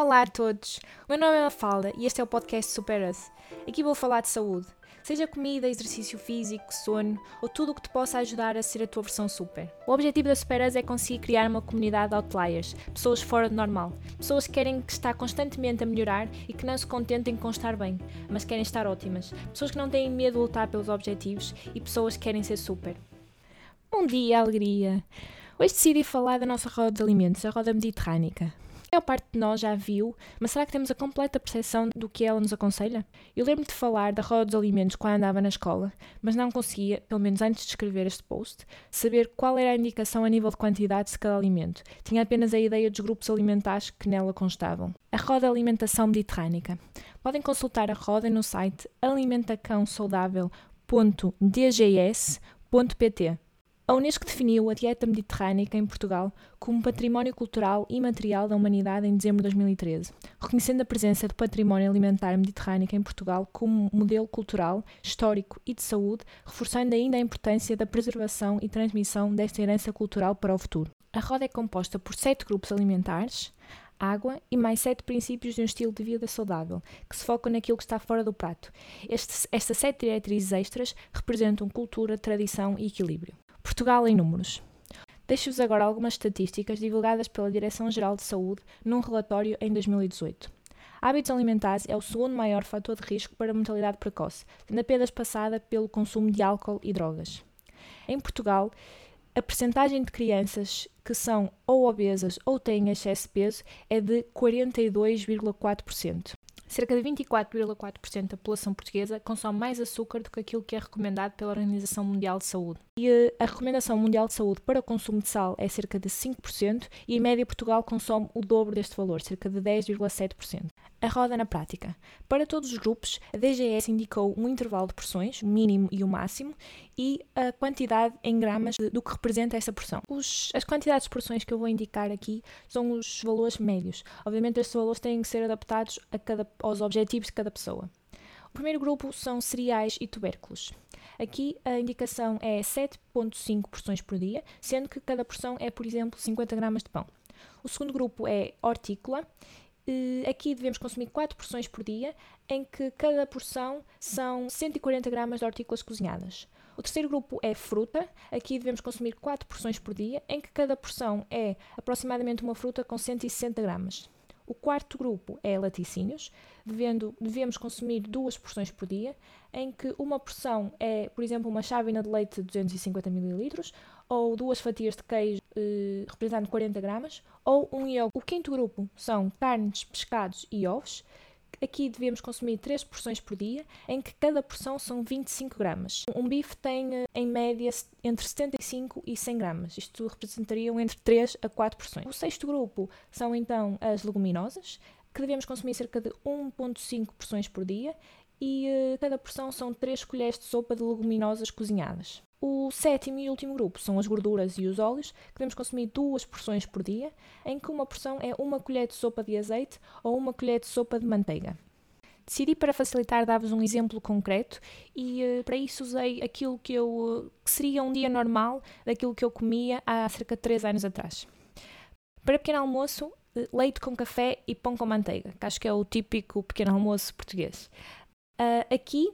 Olá a todos, o meu nome é Mafalda e este é o podcast Supera-se. Aqui vou falar de saúde, seja comida, exercício físico, sono ou tudo o que te possa ajudar a ser a tua versão super. O objetivo da Superas é conseguir criar uma comunidade de outliers, pessoas fora do normal, pessoas que querem que está constantemente a melhorar e que não se contentem com estar bem, mas querem estar ótimas, pessoas que não têm medo de lutar pelos objetivos e pessoas que querem ser super. Bom dia, alegria! Hoje decidi falar da nossa roda de alimentos, a roda mediterrânica. A maior parte de nós já viu, mas será que temos a completa percepção do que ela nos aconselha? Eu lembro de falar da roda dos alimentos quando andava na escola, mas não conseguia, pelo menos antes de escrever este post, saber qual era a indicação a nível de quantidade de cada alimento. Tinha apenas a ideia dos grupos alimentares que nela constavam. A roda alimentação mediterrânica. Podem consultar a roda no site alimentacãosaudável.dgs.pt. A Unesco definiu a dieta mediterrânica em Portugal como património cultural e material da humanidade em dezembro de 2013, reconhecendo a presença do património alimentar mediterrâneo em Portugal como modelo cultural, histórico e de saúde, reforçando ainda a importância da preservação e transmissão desta herança cultural para o futuro. A roda é composta por sete grupos alimentares, água e mais sete princípios de um estilo de vida saudável, que se focam naquilo que está fora do prato. Estas sete diretrizes extras representam cultura, tradição e equilíbrio. Portugal em números. Deixo-vos agora algumas estatísticas divulgadas pela Direção-Geral de Saúde num relatório em 2018. Hábitos alimentares é o segundo maior fator de risco para mortalidade precoce, tendo apenas passada pelo consumo de álcool e drogas. Em Portugal, a percentagem de crianças que são ou obesas ou têm excesso de peso é de 42,4%. Cerca de 24,4% da população portuguesa consome mais açúcar do que aquilo que é recomendado pela Organização Mundial de Saúde. E eh, a Recomendação Mundial de Saúde para o consumo de sal é cerca de 5% e, em média, Portugal consome o dobro deste valor, cerca de 10,7%. A roda na prática. Para todos os grupos, a DGS indicou um intervalo de porções, o mínimo e o máximo, e a quantidade em gramas do que representa essa porção. Os, as quantidades de porções que eu vou indicar aqui são os valores médios. Obviamente, estes valores têm que ser adaptados cada, aos objetivos de cada pessoa. O primeiro grupo são cereais e tubérculos. Aqui a indicação é 7,5 porções por dia, sendo que cada porção é, por exemplo, 50 gramas de pão. O segundo grupo é hortícola aqui devemos consumir 4 porções por dia, em que cada porção são 140 gramas de hortícolas cozinhadas. O terceiro grupo é fruta. Aqui devemos consumir 4 porções por dia, em que cada porção é aproximadamente uma fruta com 160 gramas. O quarto grupo é laticínios, devendo, devemos consumir duas porções por dia, em que uma porção é, por exemplo, uma chávena de leite de 250 ml, ou duas fatias de queijo eh, representando 40 gramas, ou um iogurte. O quinto grupo são carnes, pescados e ovos, Aqui devemos consumir 3 porções por dia, em que cada porção são 25 gramas. Um bife tem, eh, em média, entre 75 e 100 gramas. Isto representariam entre 3 a 4 porções. O sexto grupo são, então, as leguminosas, que devemos consumir cerca de 1,5 porções por dia, e uh, cada porção são 3 colheres de sopa de leguminosas cozinhadas. O sétimo e último grupo são as gorduras e os óleos, que devemos consumir duas porções por dia, em que uma porção é uma colher de sopa de azeite ou uma colher de sopa de manteiga. Decidi para facilitar dar-vos um exemplo concreto e uh, para isso usei aquilo que eu que seria um dia normal daquilo que eu comia há cerca de 3 anos atrás. Para pequeno almoço, eh, leite com café e pão com manteiga, que acho que é o típico pequeno almoço português. Uh, aqui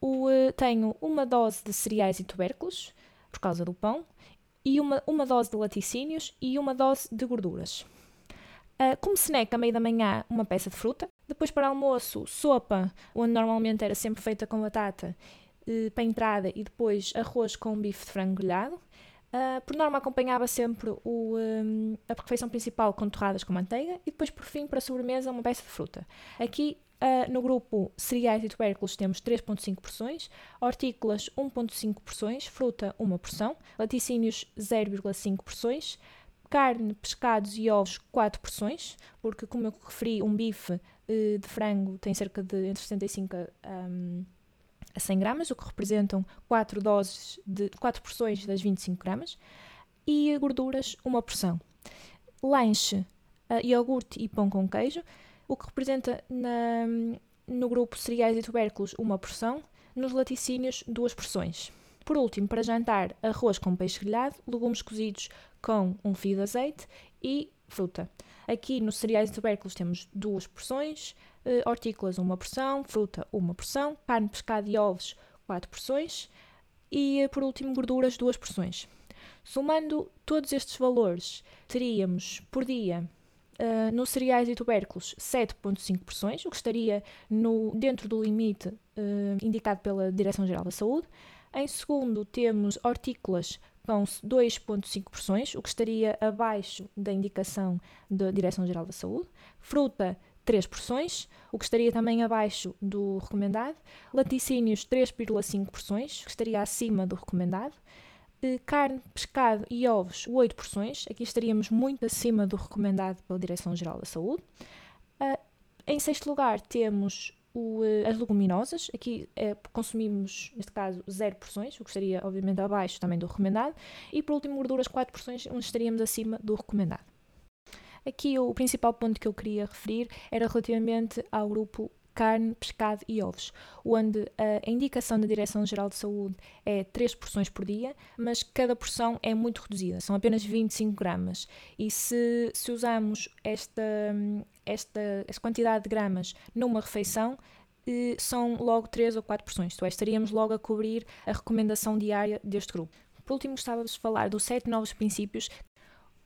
o, uh, tenho uma dose de cereais e tubérculos, por causa do pão, e uma, uma dose de laticínios e uma dose de gorduras. Uh, como snack, a meio da manhã, uma peça de fruta. Depois, para almoço, sopa, onde normalmente era sempre feita com batata, uh, para entrada, e depois arroz com bife de frango grelhado. Uh, por norma, acompanhava sempre o, um, a refeição principal com torradas com manteiga e depois, por fim, para sobremesa, uma peça de fruta. Aqui Uh, no grupo cereais e tubérculos temos 3,5 porções, hortícolas 1,5 porções, fruta 1 porção, laticínios 0,5 porções, carne, pescados e ovos 4 porções, porque como eu referi, um bife uh, de frango tem cerca de entre 75 a, um, a 100 gramas, o que representam 4 doses de 4 porções das 25 gramas, e gorduras 1 porção. Lanche, uh, iogurte e pão com queijo o que representa na, no grupo cereais e tubérculos uma porção, nos laticínios duas porções. Por último, para jantar, arroz com peixe grelhado, legumes cozidos com um fio de azeite e fruta. Aqui nos cereais e tubérculos temos duas porções, uh, hortícolas uma porção, fruta uma porção, carne, pescado e ovos quatro porções e uh, por último gorduras duas porções. Somando todos estes valores, teríamos por dia uh, nos cereais e tubérculos 7,5 porções, o que estaria no, dentro do limite indicado pela Direção-Geral da Saúde. Em segundo, temos hortícolas com 2,5 porções, o que estaria abaixo da indicação da Direção-Geral da Saúde. Fruta, 3 porções, o que estaria também abaixo do recomendado. Laticínios, 3,5 porções, o que estaria acima do recomendado. Carne, pescado e ovos, 8 porções, aqui estaríamos muito acima do recomendado pela Direção-Geral da Saúde. Ah, em sexto lugar, temos o, eh, as leguminosas, aqui é, consumimos, neste caso, 0 porções, o que estaria, obviamente, abaixo também do recomendado. E, por último, gorduras, 4 porções, onde estaríamos acima do recomendado. Aqui o principal ponto que eu queria referir era relativamente ao grupo carne, pescado e ovos, onde a indicação da Direção-Geral de Saúde é 3 porções por dia, mas cada porção é muito reduzida, são apenas 25 gramas. E se, se usamos esta, esta, esta quantidade de gramas numa refeição, eh, são logo 3 ou 4 porções, isto é, estaríamos logo a cobrir a recomendação diária deste grupo. Por último, gostava de falar dos sete novos princípios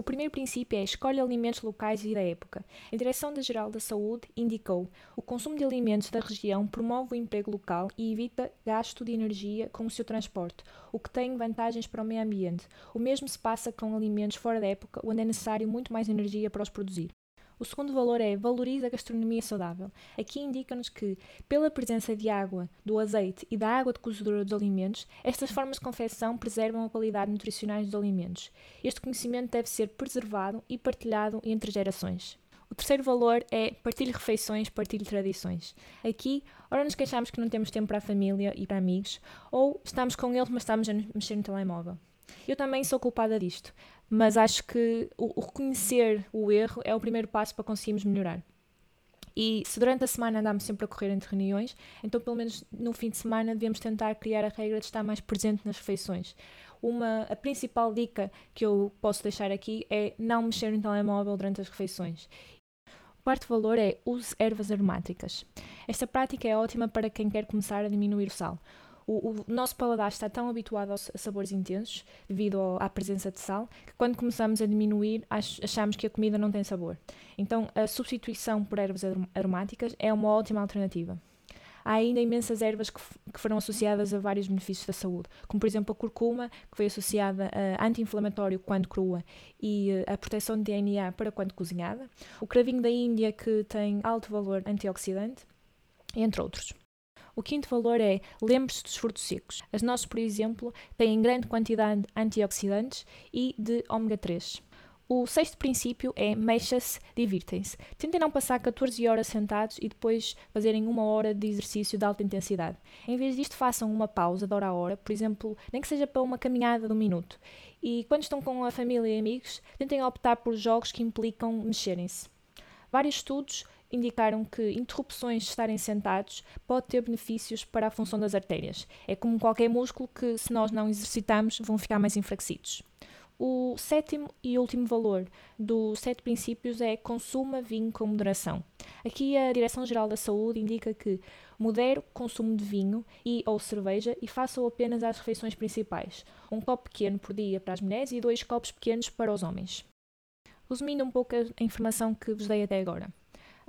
o primeiro princípio é escolhe alimentos locais e da época. A Direção-Geral da Saúde indicou o consumo de alimentos da região promove o emprego local e evita gasto de energia com o seu transporte, o que tem vantagens para o meio ambiente. O mesmo se passa com alimentos fora da época, onde é necessário muito mais energia para os produzir. O segundo valor é valoriza a gastronomia saudável. Aqui indica-nos que, pela presença de água, do azeite e da água de cozedura dos alimentos, estas formas de confecção preservam a qualidade nutricional dos alimentos. Este conhecimento deve ser preservado e partilhado entre gerações. O terceiro valor é partilhe refeições, partilhe tradições. Aqui, ora nos queixamos que não temos tempo para a família e para amigos, ou estamos com eles, mas estamos a mexer no telemóvel. Eu também sou culpada disto, mas acho que o, reconhecer o erro é o primeiro passo para conseguirmos melhorar. E se durante a semana andamos sempre a correr entre reuniões, então pelo menos no fim de semana devemos tentar criar a regra de estar mais presente nas refeições. Uma, a principal dica que eu posso deixar aqui é não mexer no telemóvel durante as refeições. O quarto valor é use ervas aromáticas. Esta prática é ótima para quem quer começar a diminuir o sal. O, o, nosso paladar está tão habituado aos sabores intensos, devido ao, à presença de sal, que quando começamos a diminuir, ach, achamos que a comida não tem sabor. Então, a substituição por ervas aromáticas é uma ótima alternativa. Há ainda imensas ervas que, que foram associadas a vários benefícios da saúde, como por exemplo a curcuma, que foi associada a anti-inflamatório quando crua e eh, a proteção de DNA para quando cozinhada, o cravinho da Índia, que tem alto valor antioxidante, entre outros. O quinto valor é lembre-se dos frutos secos. As nossas, por exemplo, têm grande quantidade de antioxidantes e de ômega 3. O sexto princípio é mexa-se, divirtem-se. Tentem não passar 14 horas sentados e depois fazerem uma hora de exercício de alta intensidade. Em vez disto, façam uma pausa de hora a hora, por exemplo, nem que seja para uma caminhada de um minuto. E quando estão com a família e amigos, tentem optar por jogos que implicam mexerem-se. Vários estudos indicaram que interrupções de estarem sentados pode ter benefícios para a função das artérias. É como qualquer músculo que, se nós não exercitarmos, vão ficar mais enfraquecidos. O sétimo e último valor dos sete princípios é consuma vinho com moderação. Aqui a Direção-Geral da Saúde indica que modere o consumo de vinho e ou cerveja e faça-o apenas às refeições principais. Um copo pequeno por dia para as mulheres e dois copos pequenos para os homens. Resumindo um pouco a informação que vos dei até agora.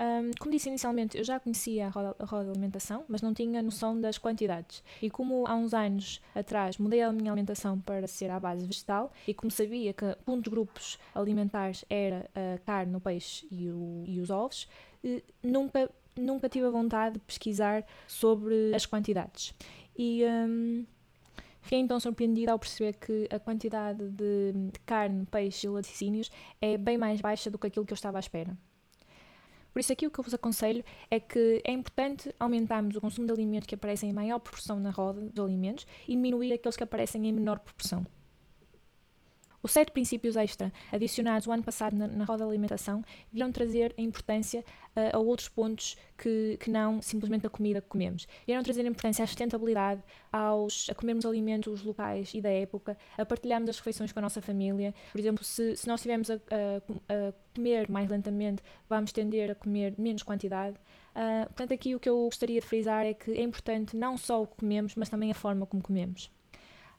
Um, como disse inicialmente, eu já conhecia a roda, de alimentação, mas não tinha noção das quantidades. E como há uns anos atrás mudei a minha alimentação para ser à base vegetal, e como sabia que um dos grupos alimentares era a carne, o peixe e, o, e os ovos, eh, nunca, nunca tive a vontade de pesquisar sobre as quantidades. E. Um, Fiquei então surpreendida ao perceber que a quantidade de, de carne, peixe e laticínios é bem mais baixa do que aquilo que eu estava à espera. Por isso, aqui o que eu vos aconselho é que é importante aumentarmos o consumo de alimentos que aparecem em maior proporção na roda de alimentos e diminuir aqueles que aparecem em menor proporção. Os sete princípios extra adicionados o ano passado na, na roda de alimentação vieram trazer a importância uh, a outros pontos que, que não simplesmente a comida que comemos. Vieram trazer a importância à sustentabilidade, aos, a comermos alimentos locais e da época, a partilharmos as refeições com a nossa família. Por exemplo, se, se nós estivermos a, a, a comer mais lentamente, vamos tender a comer menos quantidade. Uh, portanto, aqui o que eu gostaria de frisar é que é importante não só o que comemos, mas também a forma como comemos.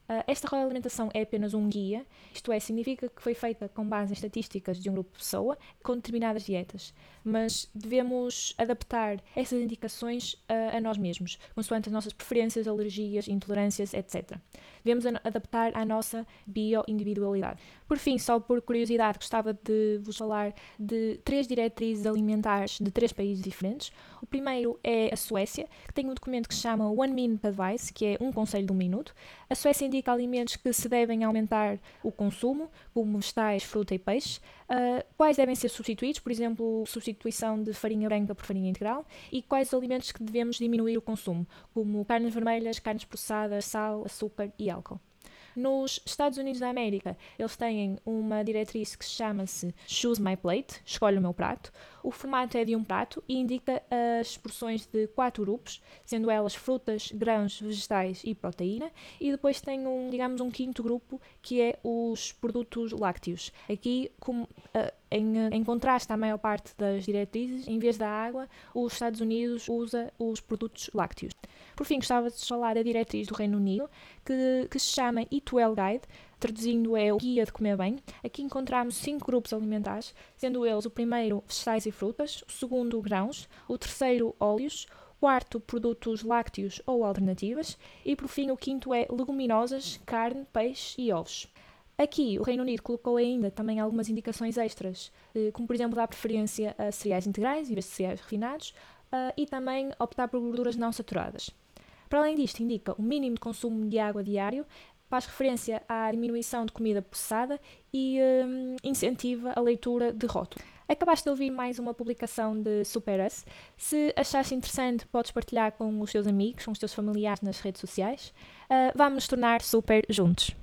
Uh, esta alimentação é apenas um guia, isto é, significa que foi feita com base em estatísticas de um grupo de pessoa com determinadas dietas, mas devemos adaptar essas indicações uh, a nós mesmos, consoante as nossas preferências, alergias, intolerâncias, etc. Devemos adaptar à nossa bioindividualidade. Por fim, só por curiosidade, gostava de vos falar de três diretrizes alimentares de três países diferentes. O primeiro é a Suécia, que tem um documento que se chama One Minute Advice, que é um conselho de um minuto. A Suécia indica alimentos que se devem aumentar o consumo, como vegetais, fruta e peixe, uh, quais devem ser substituídos, por exemplo, substituição de farinha branca por farinha integral, e quais os alimentos que devemos diminuir o consumo, como carnes vermelhas, carnes processadas, sal, açúcar e álcool. Nos Estados Unidos da América, eles têm uma diretriz que chama-se Choose My Plate, escolhe o meu prato. O formato é de um prato e indica as porções de quatro grupos, sendo elas frutas, grãos, vegetais e proteína. E depois tem um, digamos, um quinto grupo que é os produtos lácteos. Aqui, como, uh, em, em, contraste à maior parte das diretrizes, em vez da água, os Estados Unidos usa os produtos lácteos. Por fim, gostava de falar da diretriz do Reino Unido, que, que se chama Eat Well Guide, traduzindo é o Guia de Comer Bem. Aqui encontramos cinco grupos alimentares, sendo eles o primeiro vegetais e frutas, o segundo grãos, o terceiro óleos, quarto produtos lácteos ou alternativas e por fim o quinto é leguminosas, carne, peixe e ovos. Aqui o Reino Unido colocou ainda também algumas indicações extras, eh, como por exemplo dar preferência a cereais integrais vez de cereais refinados uh, e também optar por gorduras não saturadas. Para além disto, indica o mínimo de consumo de água diário, faz referência à diminuição de comida processada e um, incentiva a leitura de rótulos. Acabaste de ouvir mais uma publicação de Super Us. Se achaste interessante, podes partilhar com os teus amigos, com os teus familiares nas redes sociais. Uh, vamos nos tornar super juntos.